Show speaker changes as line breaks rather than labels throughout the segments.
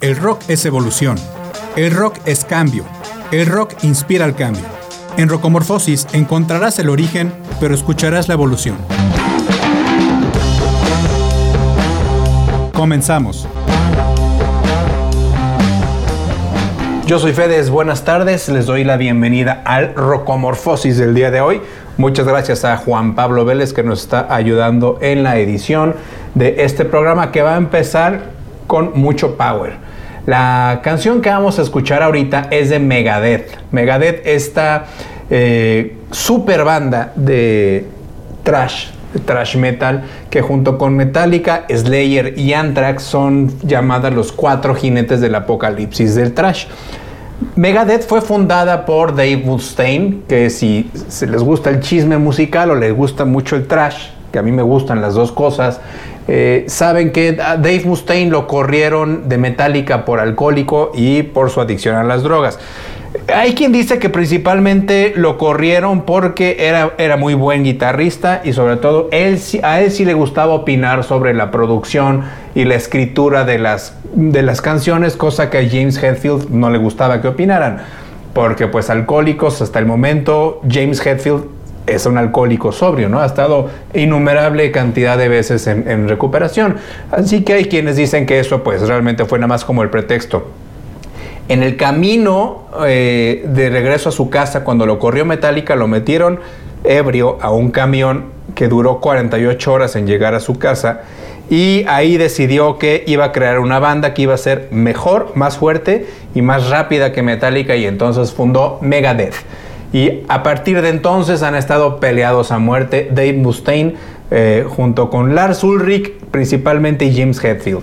El rock es evolución. El rock es cambio. El rock inspira el cambio. En Rocomorfosis encontrarás el origen, pero escucharás la evolución. Comenzamos. Yo soy Fedes, buenas tardes, les doy la bienvenida al Rocomorfosis del día de hoy. Muchas gracias a Juan Pablo Vélez que nos está ayudando en la edición de este programa que va a empezar con mucho power. La canción que vamos a escuchar ahorita es de Megadeth. Megadeth, esta eh, super banda de trash, trash metal, que junto con Metallica, Slayer y Anthrax son llamadas los cuatro jinetes del apocalipsis del trash. Megadeth fue fundada por Dave Mustaine, que si se les gusta el chisme musical o les gusta mucho el trash, que a mí me gustan las dos cosas, eh, saben que Dave Mustaine lo corrieron de Metallica por alcohólico y por su adicción a las drogas. Hay quien dice que principalmente lo corrieron porque era, era muy buen guitarrista y sobre todo él, a él sí le gustaba opinar sobre la producción y la escritura de las, de las canciones, cosa que a James Hetfield no le gustaba que opinaran. Porque pues alcohólicos hasta el momento James Hetfield es un alcohólico sobrio, ¿no? Ha estado innumerable cantidad de veces en, recuperación. Así que hay quienes dicen que eso pues realmente fue nada más como el pretexto. En el camino eh, de regreso a su casa, cuando lo corrió Metallica, lo metieron ebrio a un camión que duró 48 horas en llegar a su casa y ahí decidió que iba a crear una banda que iba a ser mejor, más fuerte y más rápida que Metallica y entonces fundó Megadeth. Y a partir de entonces han estado peleados a muerte Dave Mustaine eh, junto con Lars Ulrich, principalmente James Hetfield.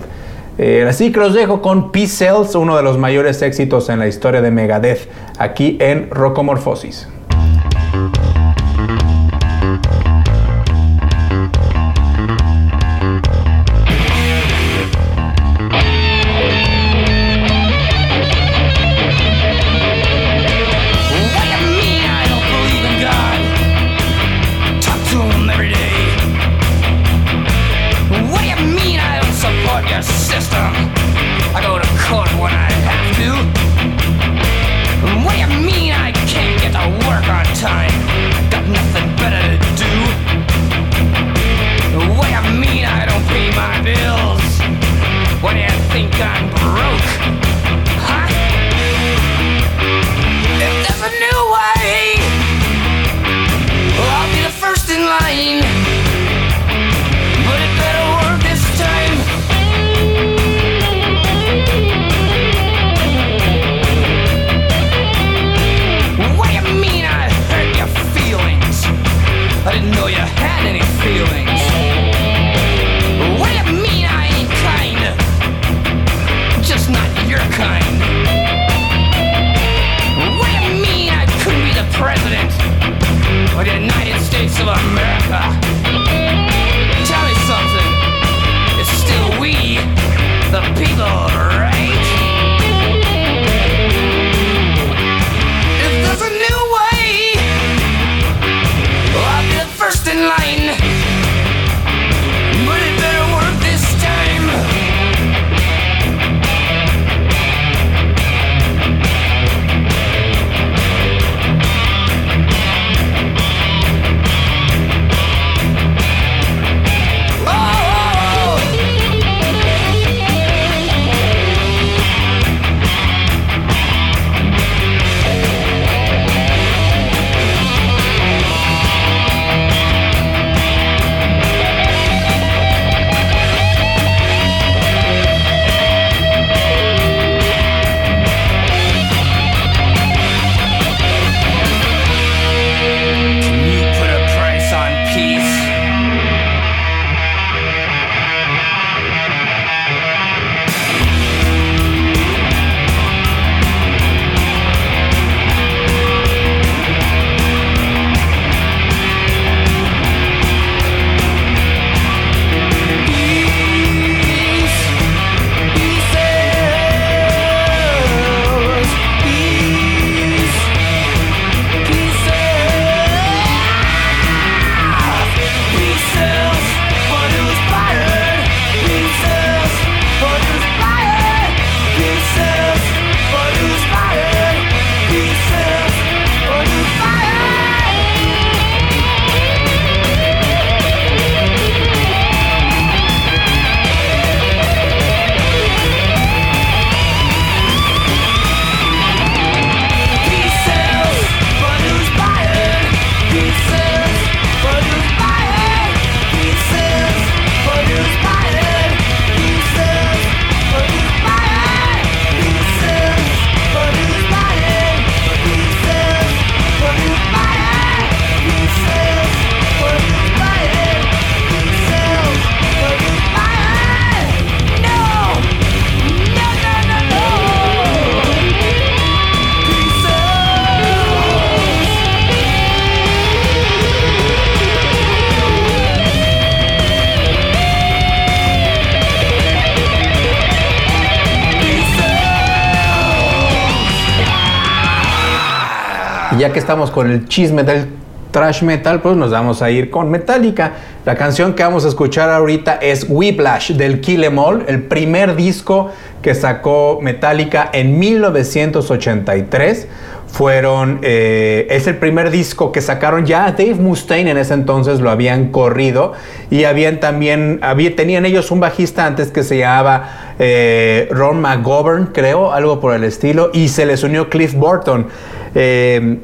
Eh, así que los dejo con Peace Cells, uno de los mayores éxitos en la historia de Megadeth, aquí en Rocomorphosis. line. Ya que estamos con el chisme del trash metal, pues nos vamos a ir con Metallica. La canción que vamos a escuchar ahorita es Whiplash del Kill Em All, el primer disco que sacó Metallica en 1983 fueron, eh, es el primer disco que sacaron ya Dave Mustaine en ese entonces lo habían corrido y habían también, había, tenían ellos un bajista antes que se llamaba eh, Ron McGovern, creo, algo por el estilo, y se les unió Cliff Burton. Eh,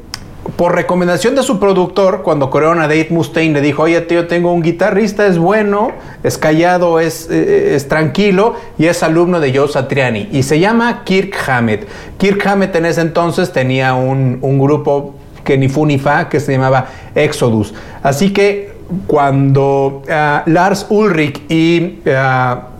por recomendación de su productor, cuando corrieron a Dave Mustaine, le dijo, oye tío, tengo un guitarrista, es bueno, es callado, es, eh, es tranquilo y es alumno de Joe Satriani. Y se llama Kirk Hammett. Kirk Hammett en ese entonces tenía un, un grupo que ni fu ni fa, que se llamaba Exodus. Así que cuando uh, Lars Ulrich y... Uh,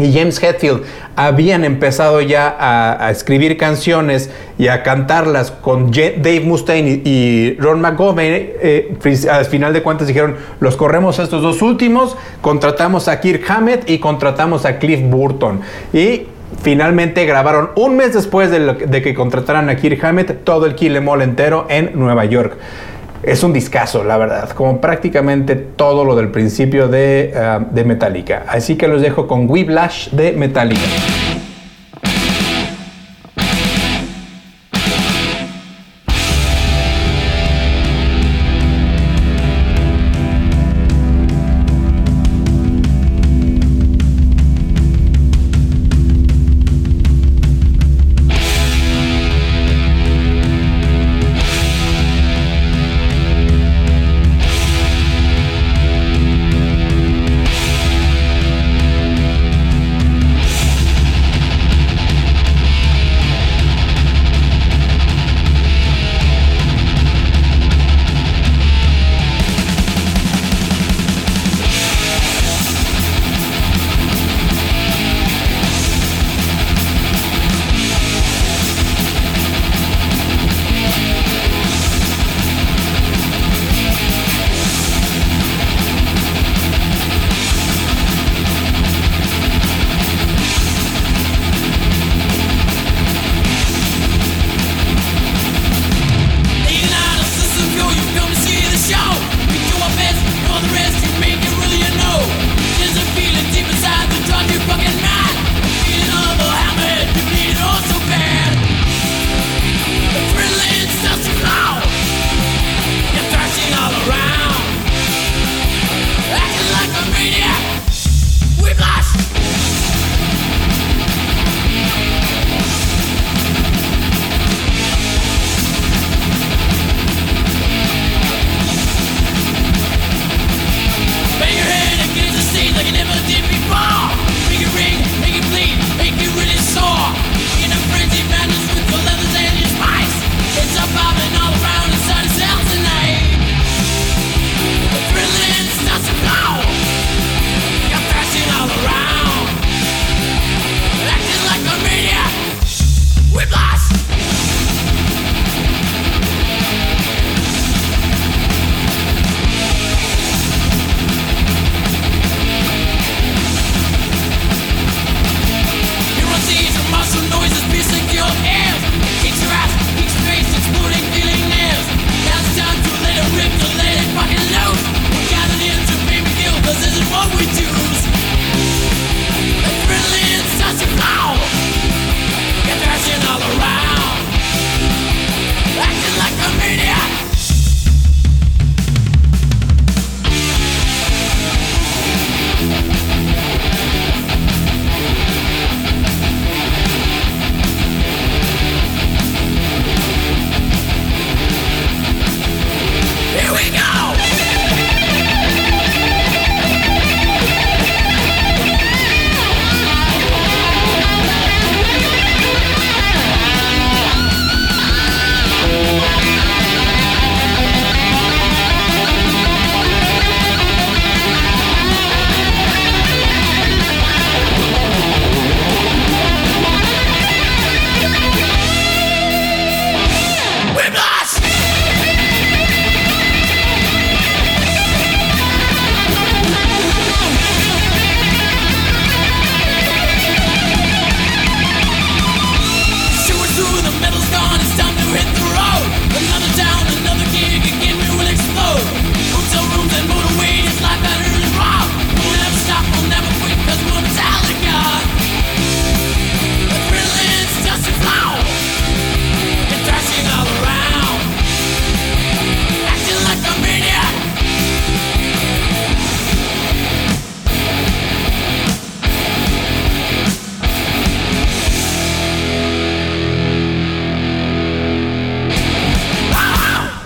y James Hetfield habían empezado ya a, escribir canciones y a cantarlas con Dave Mustaine y, Ron McGovern. Eh, al final de cuentas dijeron, los corremos a estos dos últimos, contratamos a Kirk Hammett y contratamos a Cliff Burton. Y finalmente grabaron un mes después de, que contrataran a Kirk Hammett todo el Kill Em All entero en Nueva York es un discazo, la verdad, como prácticamente todo lo del principio de, uh, de Metallica. Así que los dejo con Whiplash de Metallica.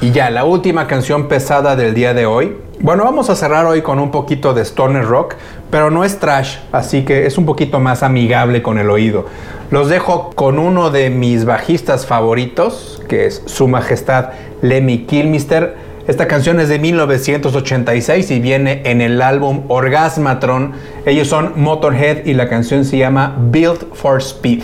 Y ya, la última canción pesada del día de hoy. Bueno, vamos a cerrar hoy con un poquito de stoner rock, pero no es trash, así que es un poquito más amigable con el oído. Los dejo con uno de mis bajistas favoritos, que es Su Majestad Lemmy Kilmister. Esta canción es de 1986 y viene en el álbum Orgasmatron. Ellos son Motorhead y la canción se llama Built for Speed.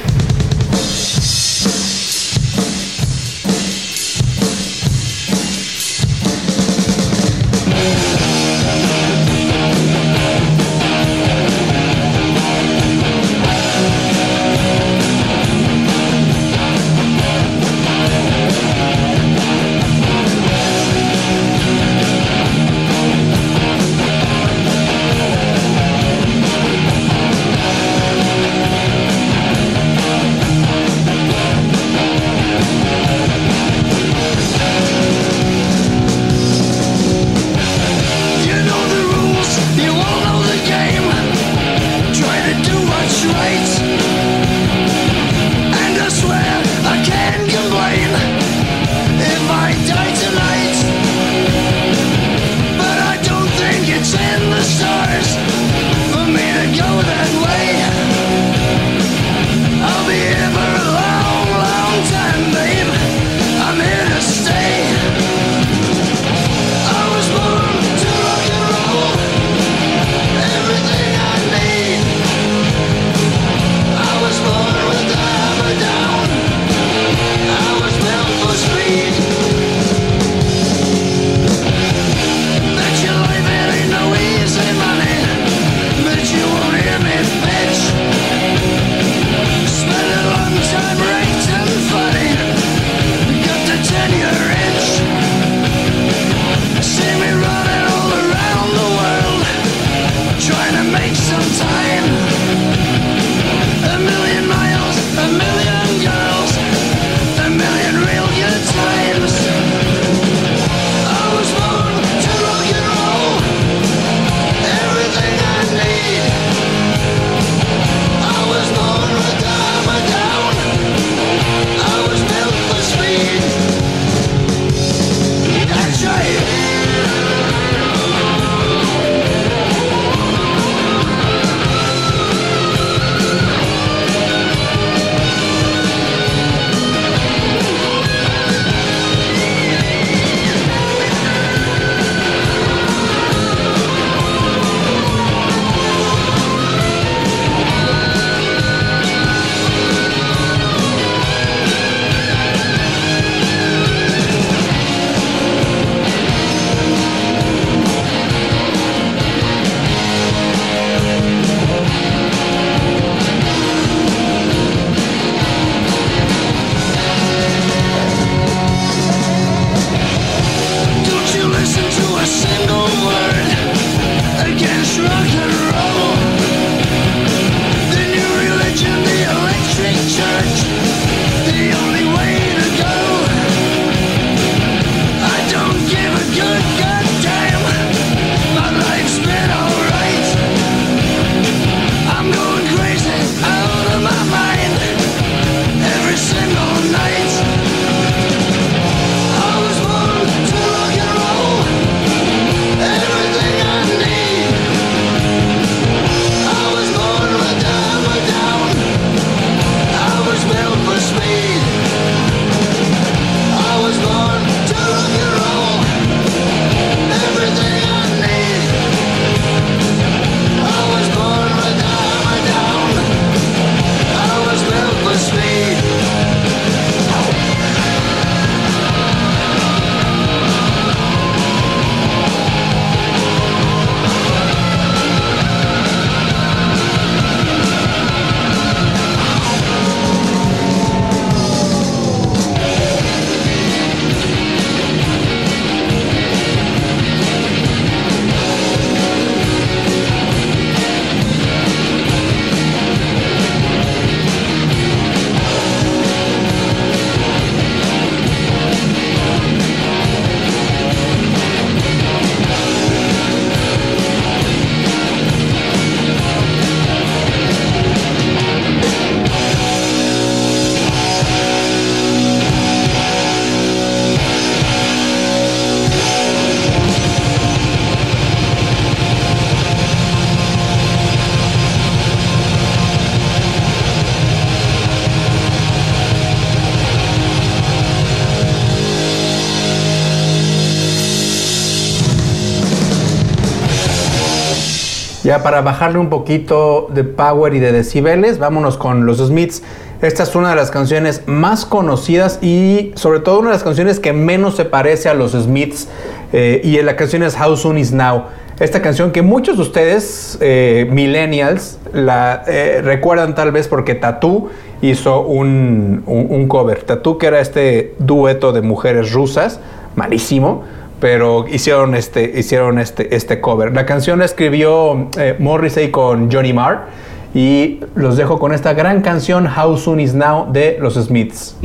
Para bajarle un poquito de power y de decibeles, vámonos con los Smiths. Esta es una de las canciones más conocidas y sobre todo una de las canciones que menos se parece a los Smiths. Eh, y la canción es How Soon Is Now. Esta canción que muchos de ustedes, eh, millennials, la eh, recuerdan tal vez porque Tatú hizo un, un, cover. Tatú que era este dueto de mujeres rusas, malísimo, pero hicieron este, hicieron este, este cover. La canción la escribió Morrissey con Johnny Marr y los dejo con esta gran canción How Soon Is Now de los Smiths.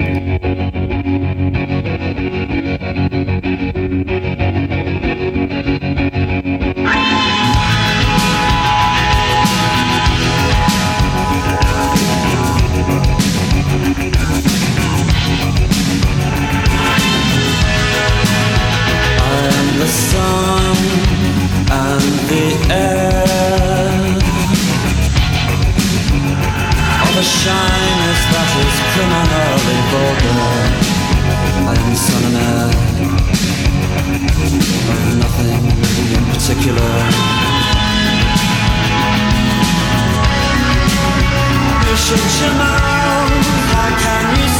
Shyness that is criminally vulgar. I am son and of nothing in particular. Should know, how can you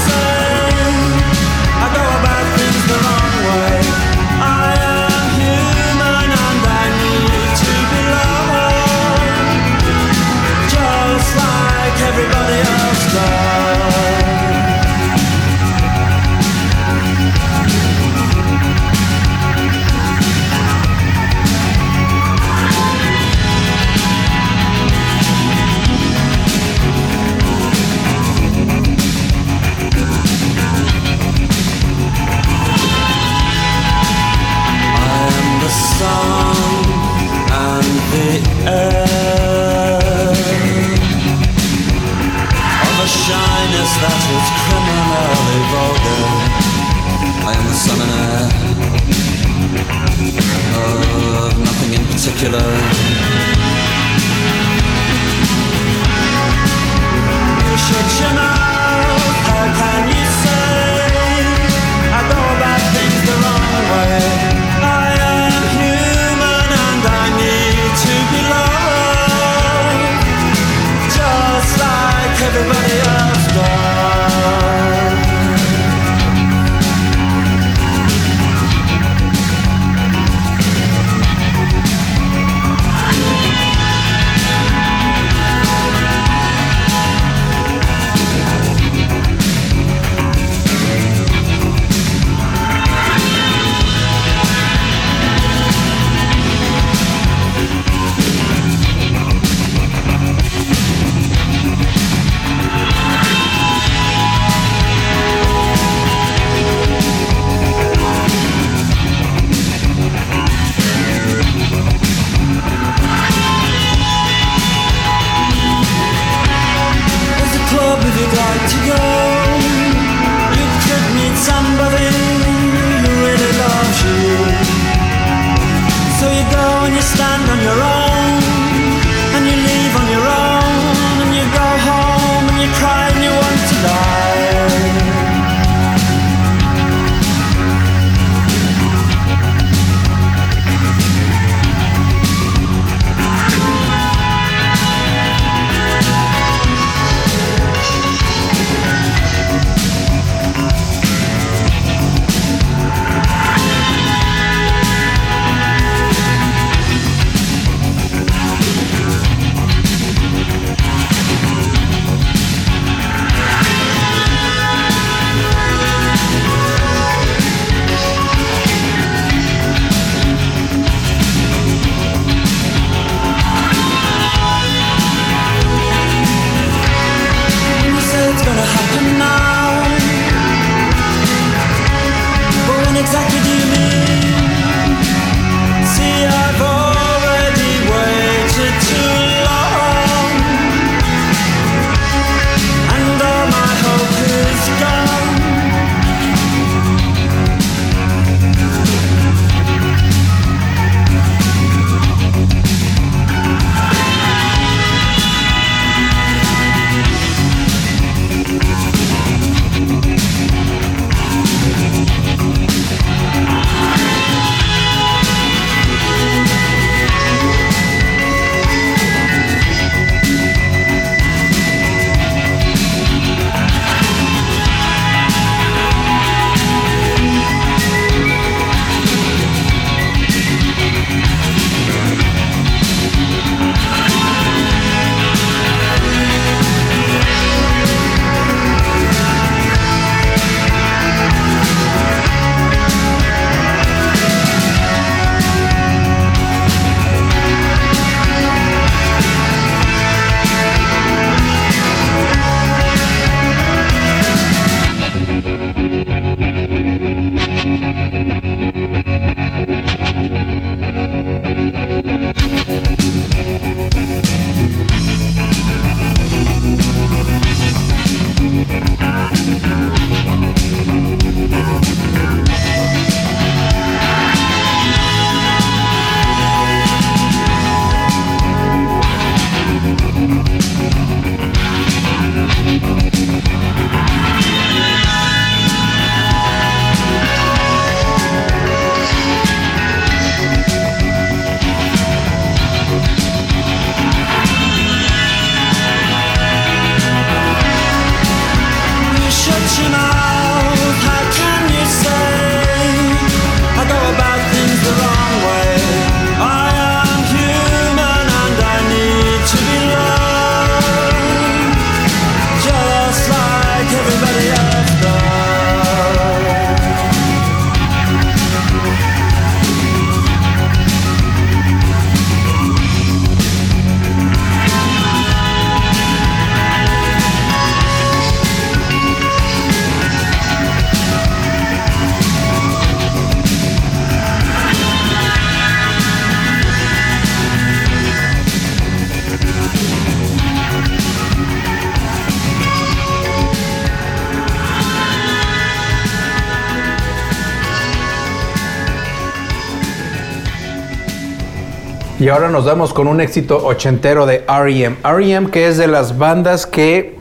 Y ahora nos damos con un éxito ochentero de REM. REM que es de las bandas que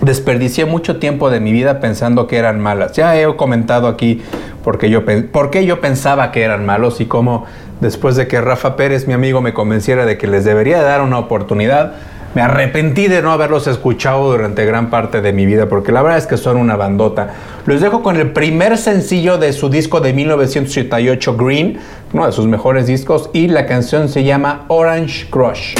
desperdicié mucho tiempo de mi vida pensando que eran malas. Ya he comentado aquí porque yo, por qué yo pensaba que eran malos y cómo después de que Rafa Pérez, mi amigo, me convenciera de que les debería dar una oportunidad, me arrepentí de no haberlos escuchado durante gran parte de mi vida, porque la verdad es que son una bandota. Los dejo con el primer sencillo de su disco de 1988, Green, uno de sus mejores discos, y la canción se llama Orange Crush.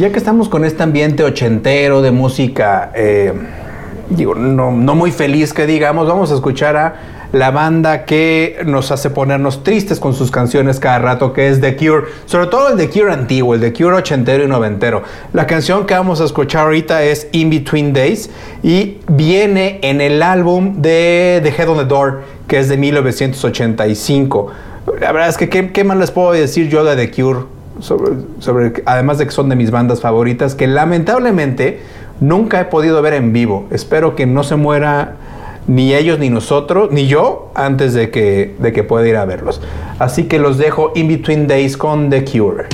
Ya que estamos con este ambiente ochentero de música, eh, digo, no, muy feliz que digamos, vamos a escuchar a la banda que nos hace ponernos tristes con sus canciones cada rato, que es The Cure, sobre todo el The Cure antiguo, el The Cure ochentero y noventero. La canción que vamos a escuchar ahorita es In Between Days y viene en el álbum de The Head on the Door, que es de 1985. La verdad es que, ¿qué, qué más les puedo decir yo de The Cure? Sobre, además de que son de mis bandas favoritas, que lamentablemente nunca he podido ver en vivo. Espero que no se muera
ni ellos ni nosotros, ni yo, antes de que, de que pueda ir a verlos. Así que los dejo in between days con The Cure.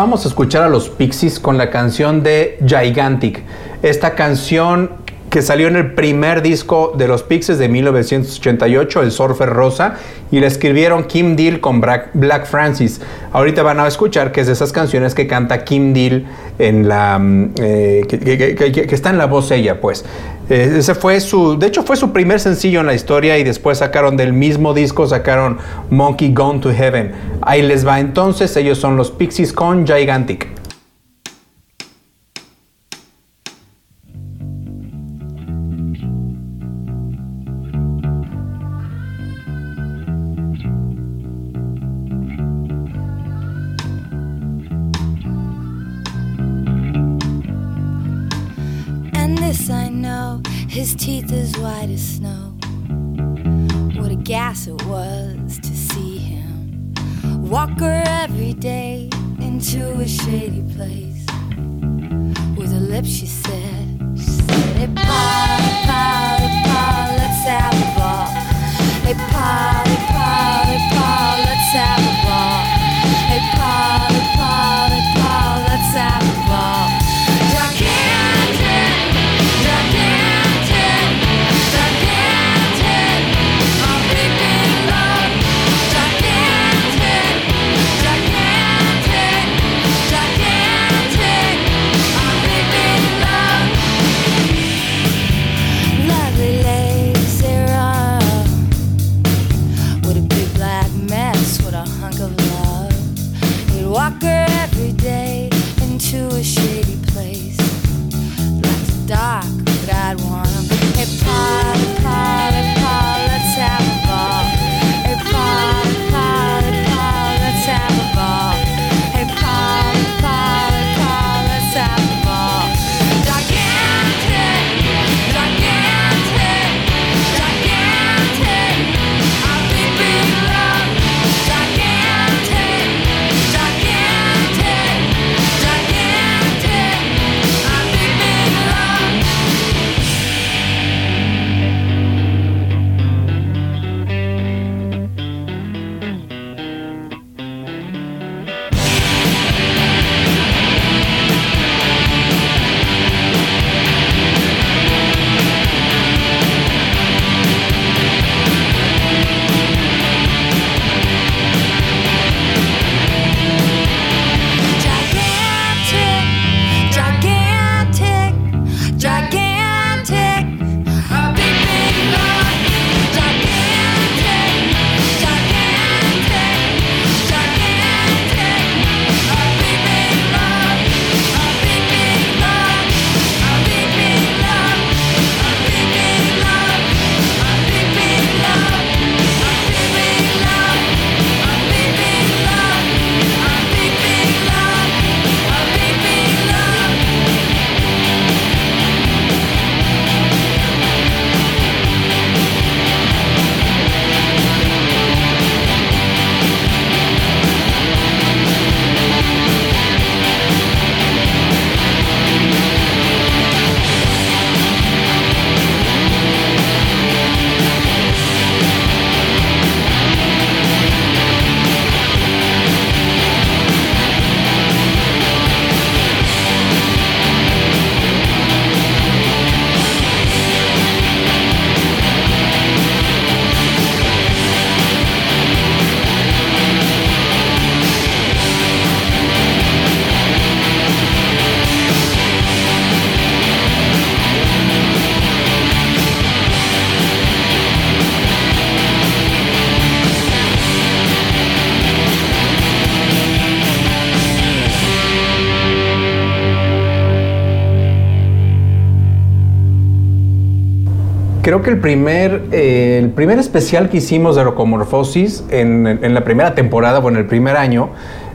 Y ahora vamos a escuchar a los Pixies con la canción de Gigantic. Esta canción que salió en el primer disco de los Pixies de 1988, El Surfer Rosa, y la escribieron Kim Deal con Black Francis. Ahorita van a escuchar que es de esas canciones que canta Kim Deal en la mm, eh, que, está en la voz ella, pues. Eh, ese fue su, de hecho fue su primer sencillo en la historia y después sacaron del mismo disco sacaron Monkey Gone to Heaven. Ahí les va entonces, ellos son los Pixies con Gigantic.
Que el primer, eh, el primer especial que hicimos de Rocomorfosis en, en la primera temporada, bueno, el primer año,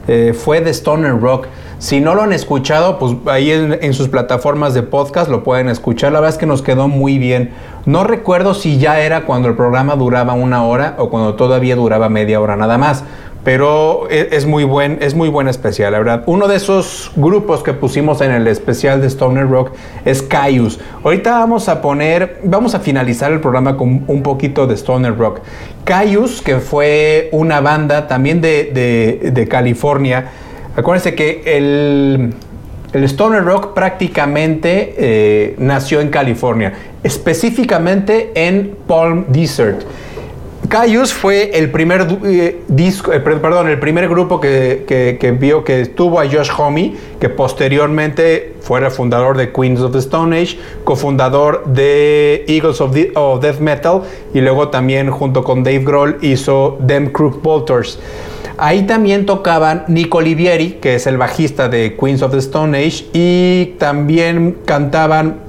eh, fue de Stoner Rock. Si no lo han escuchado, pues ahí en, sus plataformas de podcast lo pueden escuchar. La verdad es que nos quedó muy bien. No recuerdo si ya era cuando el programa duraba una hora o cuando todavía duraba media hora nada más. Pero e, es, muy buen, es muy buen especial, la verdad. Uno de esos grupos que pusimos en el especial de Stoner Rock es Caius. Ahorita vamos a poner, vamos a finalizar el programa con un poquito de Stoner Rock. Caius, que fue una banda también de, California. Acuérdense que el, el Stoner Rock prácticamente eh, nació en California, específicamente en Palm Desert. Caius fue el primer eh, disco, eh, perdón, el primer grupo que, vio que tuvo a Josh Homme, que posteriormente fuera fundador de Queens of the Stone Age, cofundador de Eagles of, Death Metal y luego también junto con Dave Grohl hizo Them Crook Bolters. Ahí también tocaban Nico Olivieri, que es el bajista de Queens of the Stone Age, y también cantaban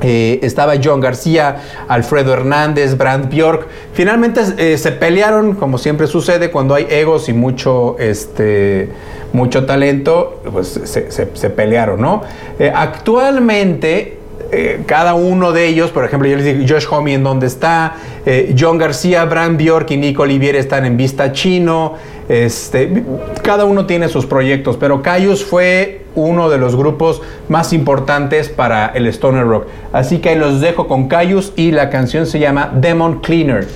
eh, estaba John García, Alfredo Hernández, Brand Bjork. Finalmente eh, se pelearon, como siempre sucede, cuando hay egos y mucho, este, mucho talento, pues se, pelearon, ¿no? Eh, actualmente cada uno de ellos, por ejemplo, yo les digo Josh Homme en dónde está, John García, Brand Bjork y Nico Olivier están en Vista Chino, este, cada uno tiene sus proyectos, pero Cayus fue uno de los grupos más importantes para el Stoner Rock. Así que los dejo con Cayus y la canción se llama Demon Cleaner.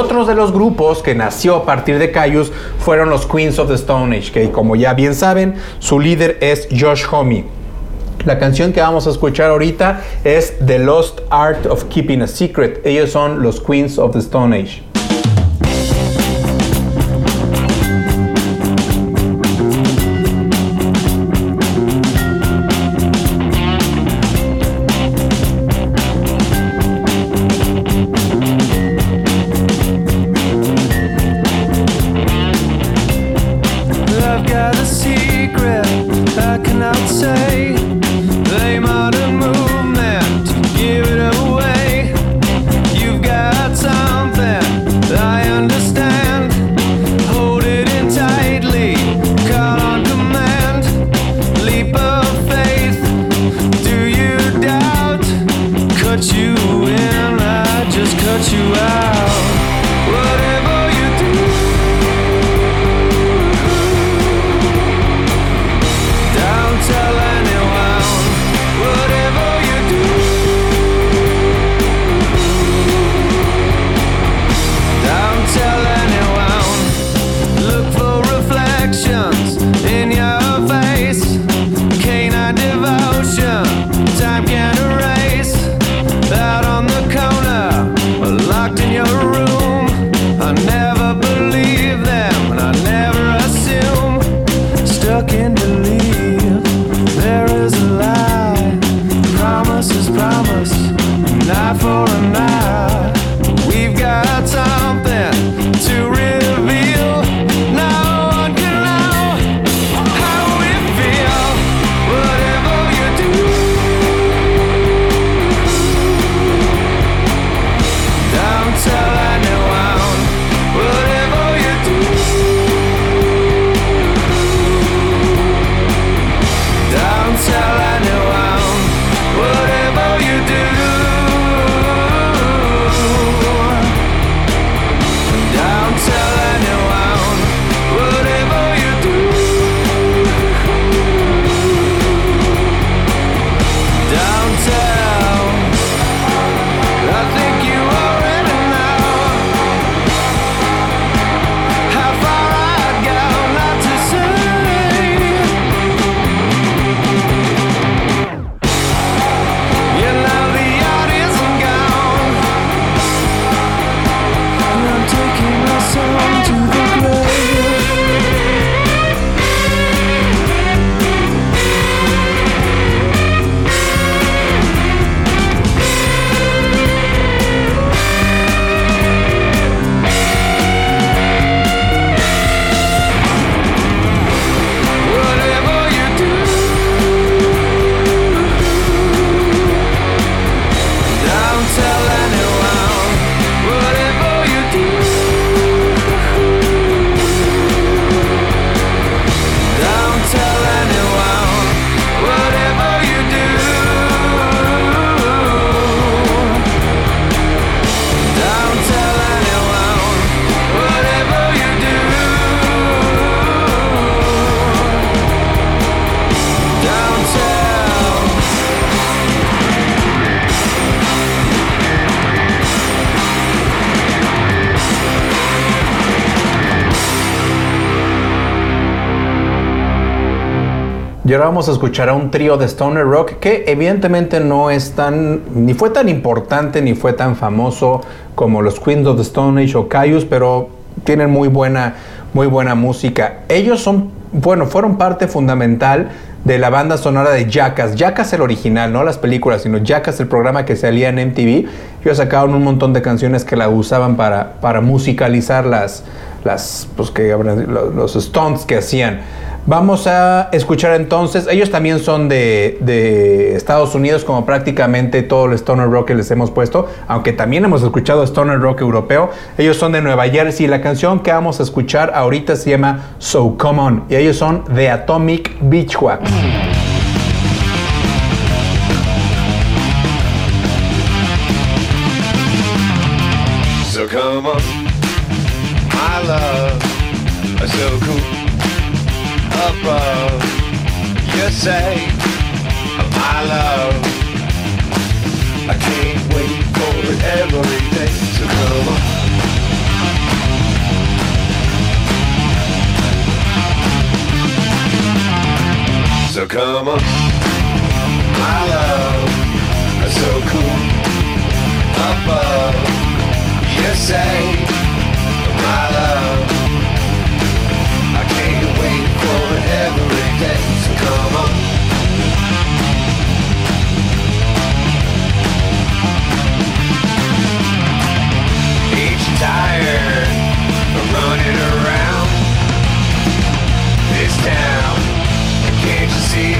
Otros de los grupos que nació a partir de Caius fueron los Queens of the Stone Age, que como ya bien saben, su líder es Josh Homme. La canción que vamos a escuchar ahorita es The Lost Art of Keeping a Secret. Ellos son los Queens of the Stone Age. Ahora vamos a escuchar a un trío de Stoner Rock que evidentemente no es tan, ni fue tan importante, ni fue tan famoso como los Queens of the Stone Age o Caius, pero tienen muy buena, muy buena música. Ellos son, bueno, fueron parte fundamental de la banda sonora de Jackass. Jackass el original, no las películas, sino Jackass el programa que salía en MTV. Ellos sacaron un montón de canciones que la usaban para, para musicalizar las, las pues que, los stunts que hacían. Vamos a escuchar entonces, ellos también son de, Estados Unidos, como prácticamente todo el Stoner Rock que les hemos puesto, aunque también hemos escuchado Stoner Rock europeo. Ellos son de Nueva Jersey. La canción que vamos a escuchar ahorita se llama So Come On, y ellos son The Atomic Beachwax. So come on, love, so cool. above. You say, my love, I can't wait for every day to come. So
come on, my love, so cool above. You say, my love. Come on. Ain't you running around this town? Can't you see?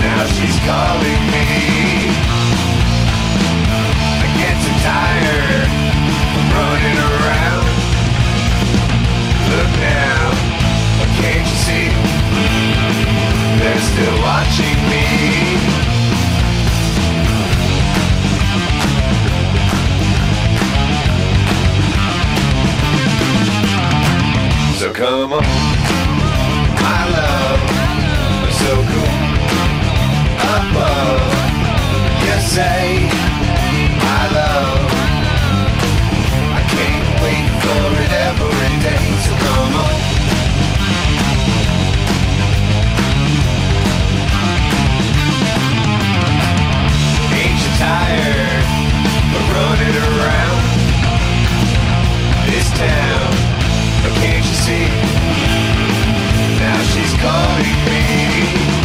Now she's calling me. I get so tired running around. Look They're still watching me. So come on, my love, so cool. Above, you say, my love. I can't wait for it every day. So come on. Running around this town? Or can't you see? Now she's calling me.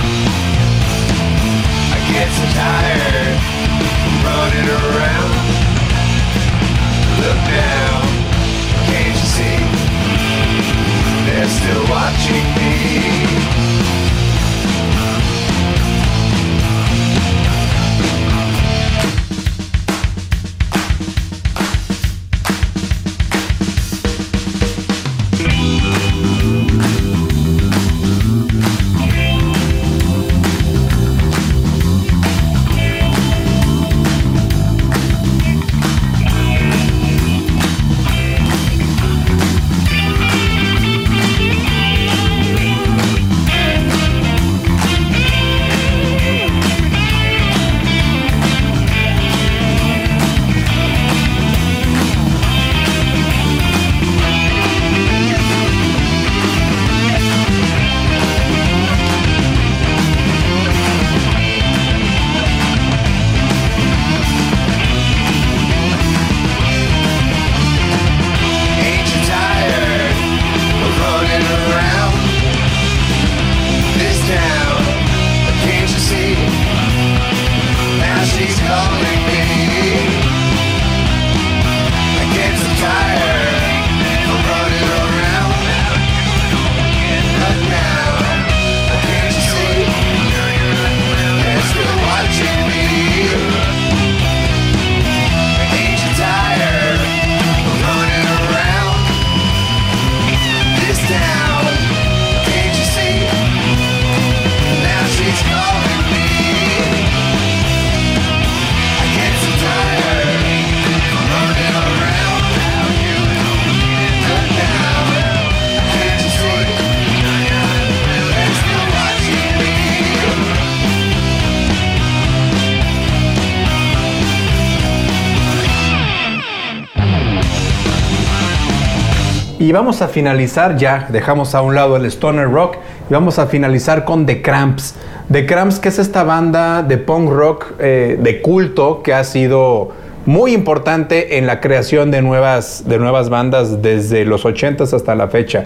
Y vamos a finalizar ya, dejamos a un lado el stoner rock y vamos a finalizar con The Cramps. The Cramps, que es esta banda de punk rock eh, de culto que ha sido muy importante en la creación de nuevas, de nuevas bandas desde los 80s hasta la fecha.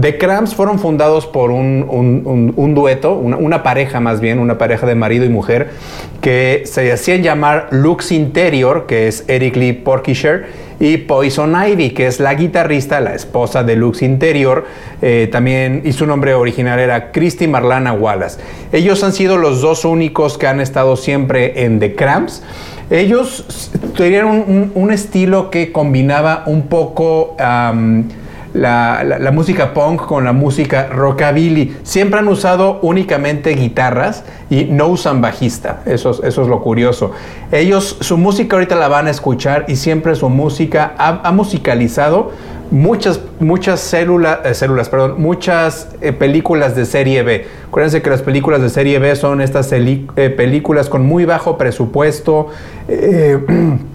The Cramps fueron fundados por un, dueto, una, una pareja más bien, una pareja de marido y mujer, que se hacían llamar Lux Interior, que es Eric Lee Porkisher, y Poison Ivy, que es la guitarrista, la esposa de Lux Interior, eh, también, y su nombre original era Christy Marlana Wallace. Ellos han sido los dos únicos que han estado siempre en The Cramps. Ellos tenían un, estilo que combinaba un poco la, la- la música punk con la música rockabilly. Siempre han usado únicamente guitarras y no usan bajista. Eso, es- eso es lo curioso. Ellos, su música ahorita la van a escuchar y siempre su música ha, ha musicalizado muchas, muchas células, eh, células, perdón, muchas eh, películas de serie B. Acuérdense que las películas de serie B son estas eh, películas con muy bajo presupuesto.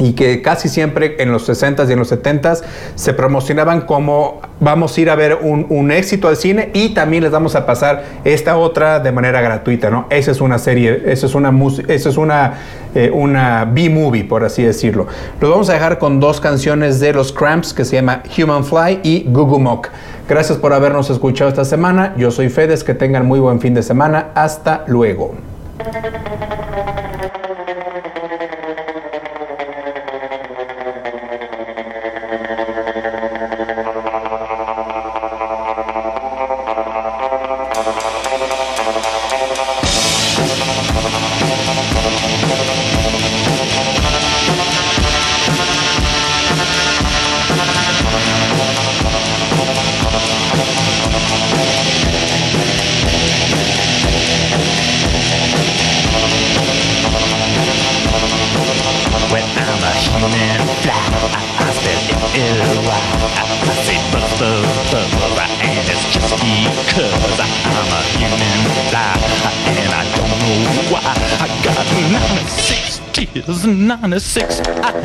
y que casi siempre en los 60s y en los 70s se promocionaban como vamos a ir a ver un, un éxito al cine y también les vamos a pasar esta otra de manera gratuita, ¿no? Esa es una serie, esa es una, esa es una, eh, una B-movie, por así decirlo. Los vamos a dejar con dos canciones de los Cramps que se llama Human Fly y Gugu Mock. Gracias por habernos escuchado esta semana. Yo soy Fedes, que tengan muy buen fin de semana. Hasta luego.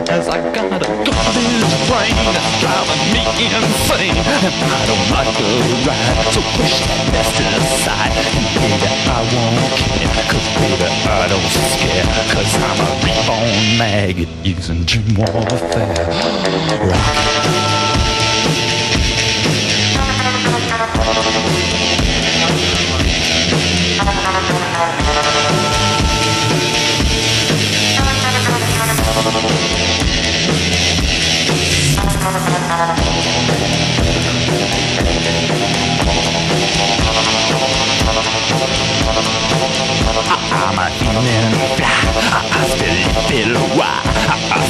96 eyes. I got a garbage brain that's driving me insane, and I don't like the ride. So push that mess aside, and baby, I won't care, cause baby, I don't scare, cause I'm a reborn maggot using dream warfare. Rock.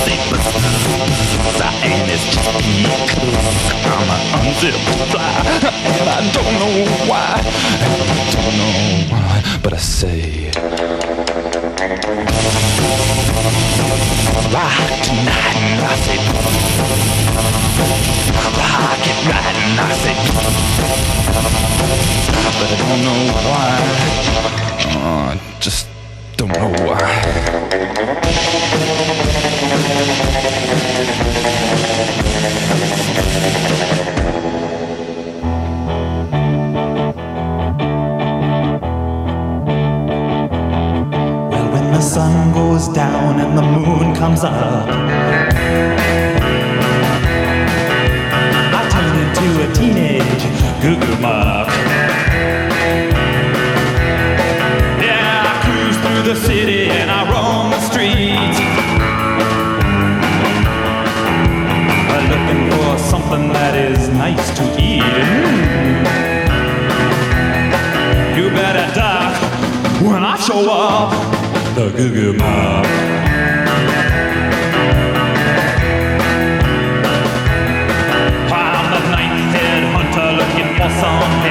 Say buzz, buzz, and it's just because I'm unzipped fly. And I don't know why. And I don't know why. But I say. Rock tonight, and I say. Rock it right, and I say. But I don't know why. Uh, just don't know why.
Well, when the sun goes down and the moon comes up, I turn into a teenage goo goo. The city and I roam the streets. Looking for something that is nice to eat. You better duck when I show up. The Goo Goo Mob. I'm the ninth head hunter looking for some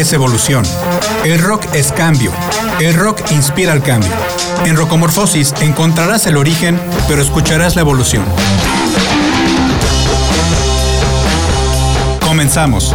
es evolución. El rock es cambio. El rock inspira al cambio. En Rocomorfosis encontrarás el origen, pero escucharás la evolución. Comenzamos.